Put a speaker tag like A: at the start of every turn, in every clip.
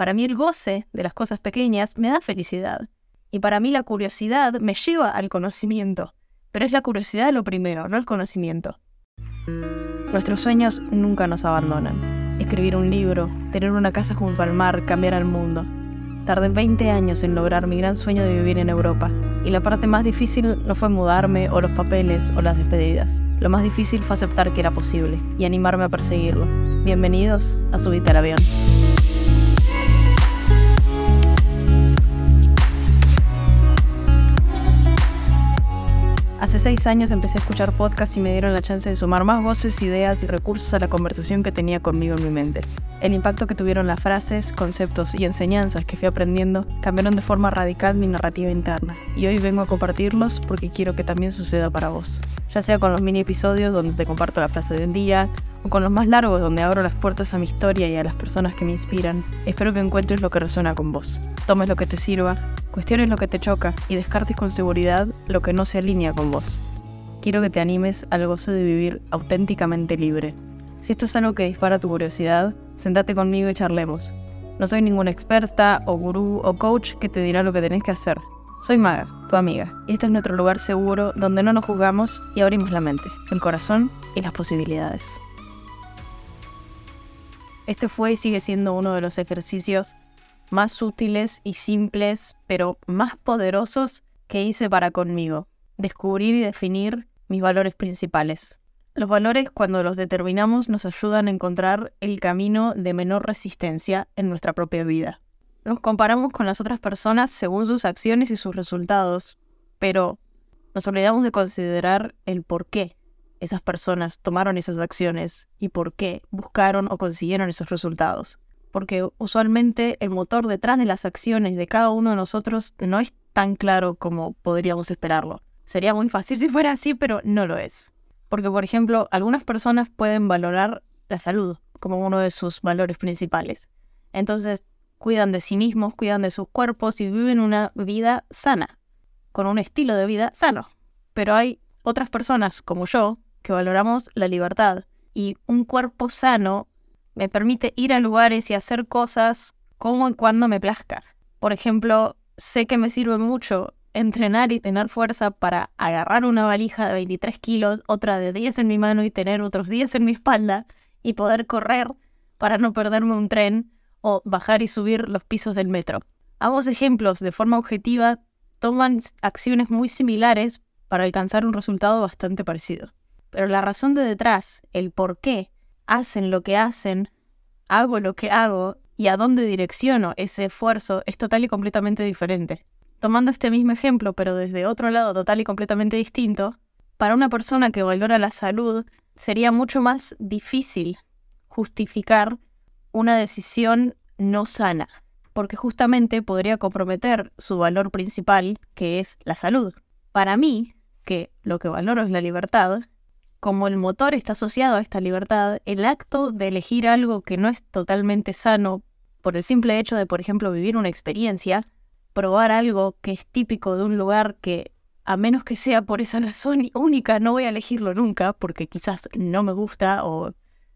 A: Para mí el goce de las cosas pequeñas me da felicidad. Y para mí la curiosidad me lleva al conocimiento. Pero es la curiosidad lo primero, no el conocimiento. Nuestros sueños nunca nos abandonan. Escribir un libro, tener una casa junto al mar, cambiar al mundo. Tardé 20 años en lograr mi gran sueño de vivir en Europa. Y la parte más difícil no fue mudarme o los papeles o las despedidas. Lo más difícil fue aceptar que era posible y animarme a perseguirlo. Bienvenidos a Subite al Avión. Hace seis años empecé a escuchar podcasts y me dieron la chance de sumar más voces, ideas y recursos a la conversación que tenía conmigo en mi mente. El impacto que tuvieron las frases, conceptos y enseñanzas que fui aprendiendo cambiaron de forma radical mi narrativa interna, y hoy vengo a compartirlos porque quiero que también suceda para vos. Ya sea con los mini episodios donde te comparto la frase del día, o con los más largos donde abro las puertas a mi historia y a las personas que me inspiran, espero que encuentres lo que resuena con vos. Tomes lo que te sirva, cuestiones lo que te choca y descartes con seguridad lo que no se alinea con vos. Quiero que te animes al gozo de vivir auténticamente libre. Si esto es algo que dispara tu curiosidad, sentate conmigo y charlemos. No soy ninguna experta o gurú o coach que te dirá lo que tenés que hacer. Soy Maga, tu amiga, y este es nuestro lugar seguro donde no nos juzgamos y abrimos la mente, el corazón y las posibilidades. Este fue y sigue siendo uno de los ejercicios más útiles y simples, pero más poderosos que hice para conmigo. Descubrir y definir mis valores principales. Los valores, cuando los determinamos, nos ayudan a encontrar el camino de menor resistencia en nuestra propia vida. Nos comparamos con las otras personas según sus acciones y sus resultados, pero nos olvidamos de considerar el por qué esas personas tomaron esas acciones y por qué buscaron o consiguieron esos resultados. Porque usualmente el motor detrás de las acciones de cada uno de nosotros no es tan claro como podríamos esperarlo. Sería muy fácil si fuera así, pero no lo es. Porque, por ejemplo, algunas personas pueden valorar la salud como uno de sus valores principales. Entonces, cuidan de sí mismos, cuidan de sus cuerpos y viven una vida sana, con un estilo de vida sano. Pero hay otras personas como yo que valoramos la libertad y un cuerpo sano me permite ir a lugares y hacer cosas como y cuando me plazca. Por ejemplo, sé que me sirve mucho entrenar y tener fuerza para agarrar una valija de 23 kilos, otra de 10 en mi mano y tener otros 10 en mi espalda y poder correr para no perderme un tren o bajar y subir los pisos del metro. Ambos ejemplos, de forma objetiva, toman acciones muy similares para alcanzar un resultado bastante parecido. Pero la razón de detrás, el por qué hacen lo que hacen, hago lo que hago y a dónde direcciono ese esfuerzo es total y completamente diferente. Tomando este mismo ejemplo, pero desde otro lado total y completamente distinto, para una persona que valora la salud sería mucho más difícil justificar una decisión no sana, porque justamente podría comprometer su valor principal, que es la salud. Para mí, que lo que valoro es la libertad, como el motor está asociado a esta libertad, el acto de elegir algo que no es totalmente sano por el simple hecho de, por ejemplo, vivir una experiencia, probar algo que es típico de un lugar que, a menos que sea por esa razón única, no voy a elegirlo nunca, porque quizás no me gusta o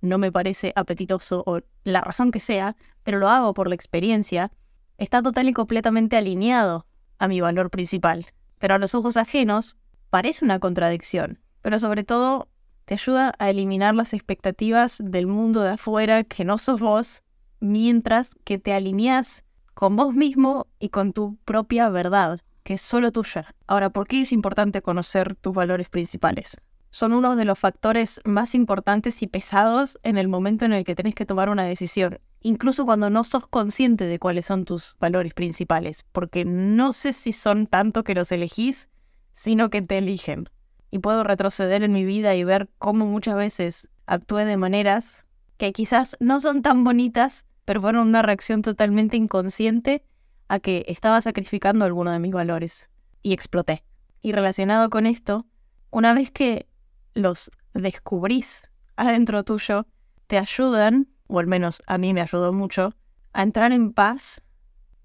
A: no me parece apetitoso o la razón que sea, pero lo hago por la experiencia, está total y completamente alineado a mi valor principal. Pero a los ojos ajenos parece una contradicción, pero sobre todo te ayuda a eliminar las expectativas del mundo de afuera que no sos vos, mientras que te alineas con vos mismo y con tu propia verdad, que es solo tuya. Ahora, ¿por qué es importante conocer tus valores principales? Son uno de los factores más importantes y pesados en el momento en el que tenés que tomar una decisión, incluso cuando no sos consciente de cuáles son tus valores principales, porque no sé si son tanto que los elegís, sino que te eligen y puedo retroceder en mi vida y ver cómo muchas veces actué de maneras que quizás no son tan bonitas, pero fueron una reacción totalmente inconsciente a que estaba sacrificando alguno de mis valores y exploté. Y relacionado con esto, una vez que los descubrís adentro tuyo, te ayudan, o al menos a mí me ayudó mucho, a entrar en paz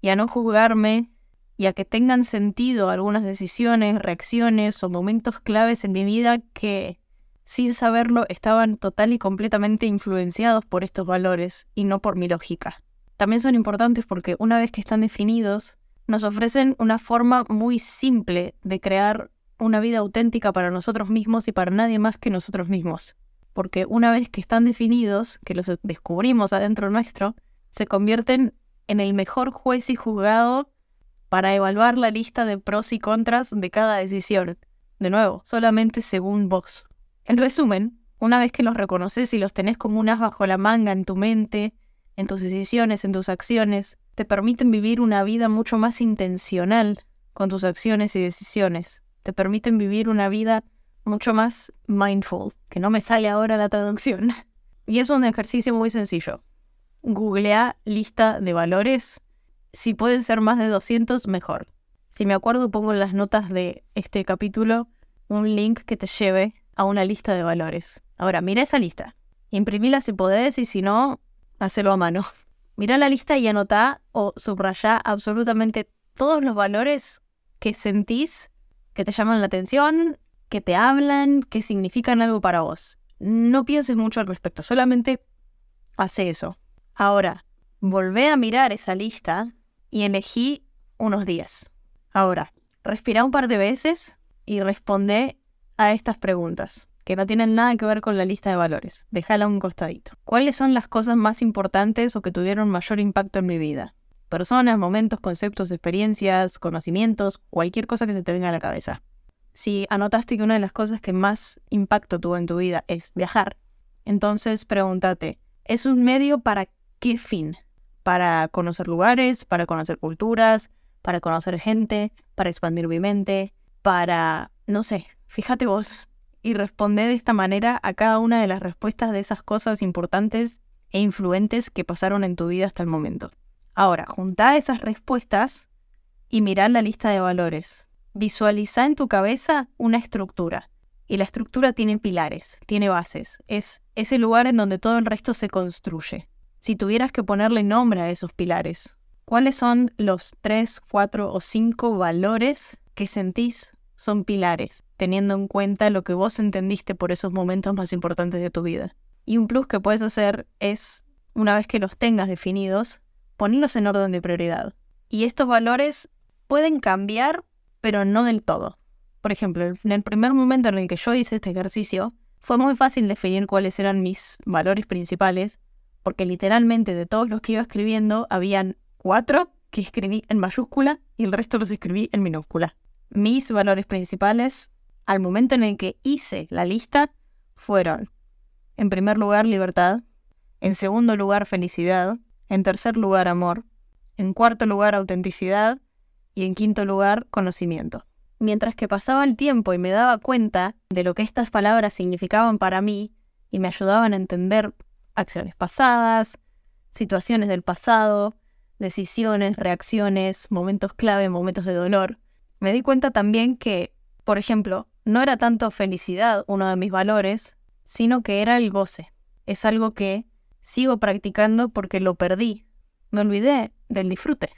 A: y a no juzgarme y a que tengan sentido algunas decisiones, reacciones o momentos claves en mi vida que, sin saberlo, estaban total y completamente influenciados por estos valores y no por mi lógica. también son importantes porque una vez que están definidos, nos ofrecen una forma muy simple de crear una vida auténtica para nosotros mismos y para nadie más que nosotros mismos. Porque una vez que están definidos, que los descubrimos adentro nuestro, se convierten en el mejor juez y juzgado para evaluar la lista de pros y contras de cada decisión. De nuevo, solamente según vos. En resumen, una vez que los reconoces y los tenés como un as bajo la manga en tu mente, en tus decisiones, en tus acciones, te permiten vivir una vida mucho más intencional con tus acciones y decisiones. Te permiten vivir una vida mucho más mindful, que no me sale ahora la traducción. Y es un ejercicio muy sencillo. Googlea lista de valores. Si pueden ser más de 200, mejor. Si me acuerdo, pongo en las notas de este capítulo un link que te lleve a una lista de valores. Ahora, mira esa lista. Imprimila si podés y si no, hacelo a mano. Mira la lista y anota o subraya absolutamente todos los valores que sentís que te llaman la atención, que te hablan, que significan algo para vos. No pienses mucho al respecto, solamente hace eso. Ahora, volvé a mirar esa lista y elegí unos días. Ahora, respira un par de veces y responde a estas preguntas que no tienen nada que ver con la lista de valores. Déjala a un costadito. ¿Cuáles son las cosas más importantes o que tuvieron mayor impacto en mi vida? Personas, momentos, conceptos, experiencias, conocimientos, cualquier cosa que se te venga a la cabeza. Si anotaste que una de las cosas que más impacto tuvo en tu vida es viajar, entonces pregúntate, ¿es un medio para qué fin? ¿Para conocer lugares? ¿Para conocer culturas? ¿Para conocer gente? ¿Para expandir mi mente? ¿Para, no sé, fíjate vos, y responde de esta manera a cada una de las respuestas de esas cosas importantes e influentes que pasaron en tu vida hasta el momento. Ahora, junta esas respuestas y mirá la lista de valores. Visualiza en tu cabeza una estructura. Y la estructura tiene pilares, tiene bases. Es ese lugar en donde todo el resto se construye. Si tuvieras que ponerle nombre a esos pilares, ¿cuáles son los tres, cuatro o cinco valores que sentís son pilares, teniendo en cuenta lo que vos entendiste por esos momentos más importantes de tu vida. Y un plus que puedes hacer es, una vez que los tengas definidos, ponerlos en orden de prioridad. Y estos valores pueden cambiar, pero no del todo. Por ejemplo, en el primer momento en el que yo hice este ejercicio, fue muy fácil definir cuáles eran mis valores principales, porque literalmente de todos los que iba escribiendo, habían cuatro que escribí en mayúscula y el resto los escribí en minúscula mis valores principales al momento en el que hice la lista fueron, en primer lugar, libertad, en segundo lugar, felicidad, en tercer lugar, amor, en cuarto lugar, autenticidad y en quinto lugar, conocimiento. Mientras que pasaba el tiempo y me daba cuenta de lo que estas palabras significaban para mí y me ayudaban a entender acciones pasadas, situaciones del pasado, decisiones, reacciones, momentos clave, momentos de dolor, me di cuenta también que, por ejemplo, no era tanto felicidad uno de mis valores, sino que era el goce. Es algo que sigo practicando porque lo perdí. Me olvidé del disfrute,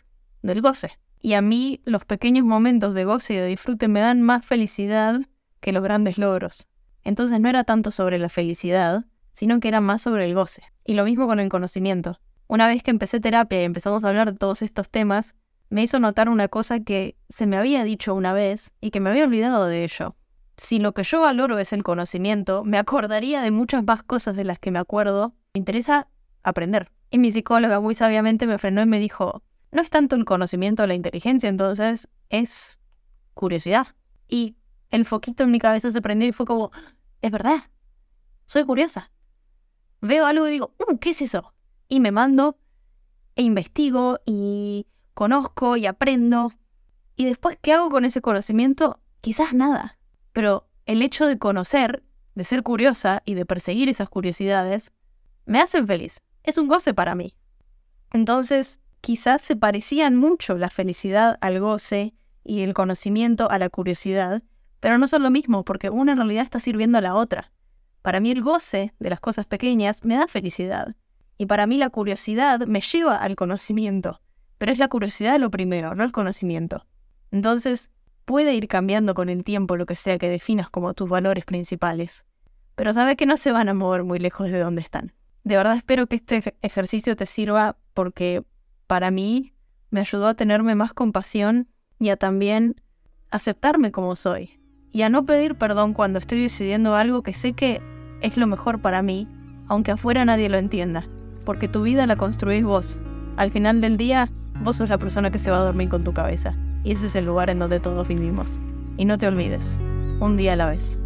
A: del goce. Y a mí los pequeños momentos de goce y de disfrute me dan más felicidad que los grandes logros. Entonces no era tanto sobre la felicidad, sino que era más sobre el goce. Y lo mismo con el conocimiento. Una vez que empecé terapia y empezamos a hablar de todos estos temas, me hizo notar una cosa que se me había dicho una vez y que me había olvidado de ello. Si lo que yo valoro es el conocimiento, me acordaría de muchas más cosas de las que me acuerdo. Me interesa aprender. Y mi psicóloga muy sabiamente me frenó y me dijo, no es tanto el conocimiento o la inteligencia, entonces es curiosidad. Y el foquito en mi cabeza se prendió y fue como, es verdad, soy curiosa. Veo algo y digo, uh, ¿qué es eso? Y me mando e investigo y conozco y aprendo. Y después, ¿qué hago con ese conocimiento? Quizás nada. Pero el hecho de conocer, de ser curiosa y de perseguir esas curiosidades, me hacen feliz. Es un goce para mí. Entonces, quizás se parecían mucho la felicidad al goce y el conocimiento a la curiosidad, pero no son lo mismo porque una en realidad está sirviendo a la otra. Para mí el goce de las cosas pequeñas me da felicidad y para mí la curiosidad me lleva al conocimiento. Pero es la curiosidad lo primero, no el conocimiento. Entonces, puede ir cambiando con el tiempo lo que sea que definas como tus valores principales. Pero sabes que no se van a mover muy lejos de donde están. De verdad espero que este ejercicio te sirva porque para mí me ayudó a tenerme más compasión y a también aceptarme como soy. Y a no pedir perdón cuando estoy decidiendo algo que sé que es lo mejor para mí, aunque afuera nadie lo entienda. Porque tu vida la construís vos. Al final del día, vos sos la persona que se va a dormir con tu cabeza. Y ese es el lugar en donde todos vivimos. Y no te olvides, un día a la vez.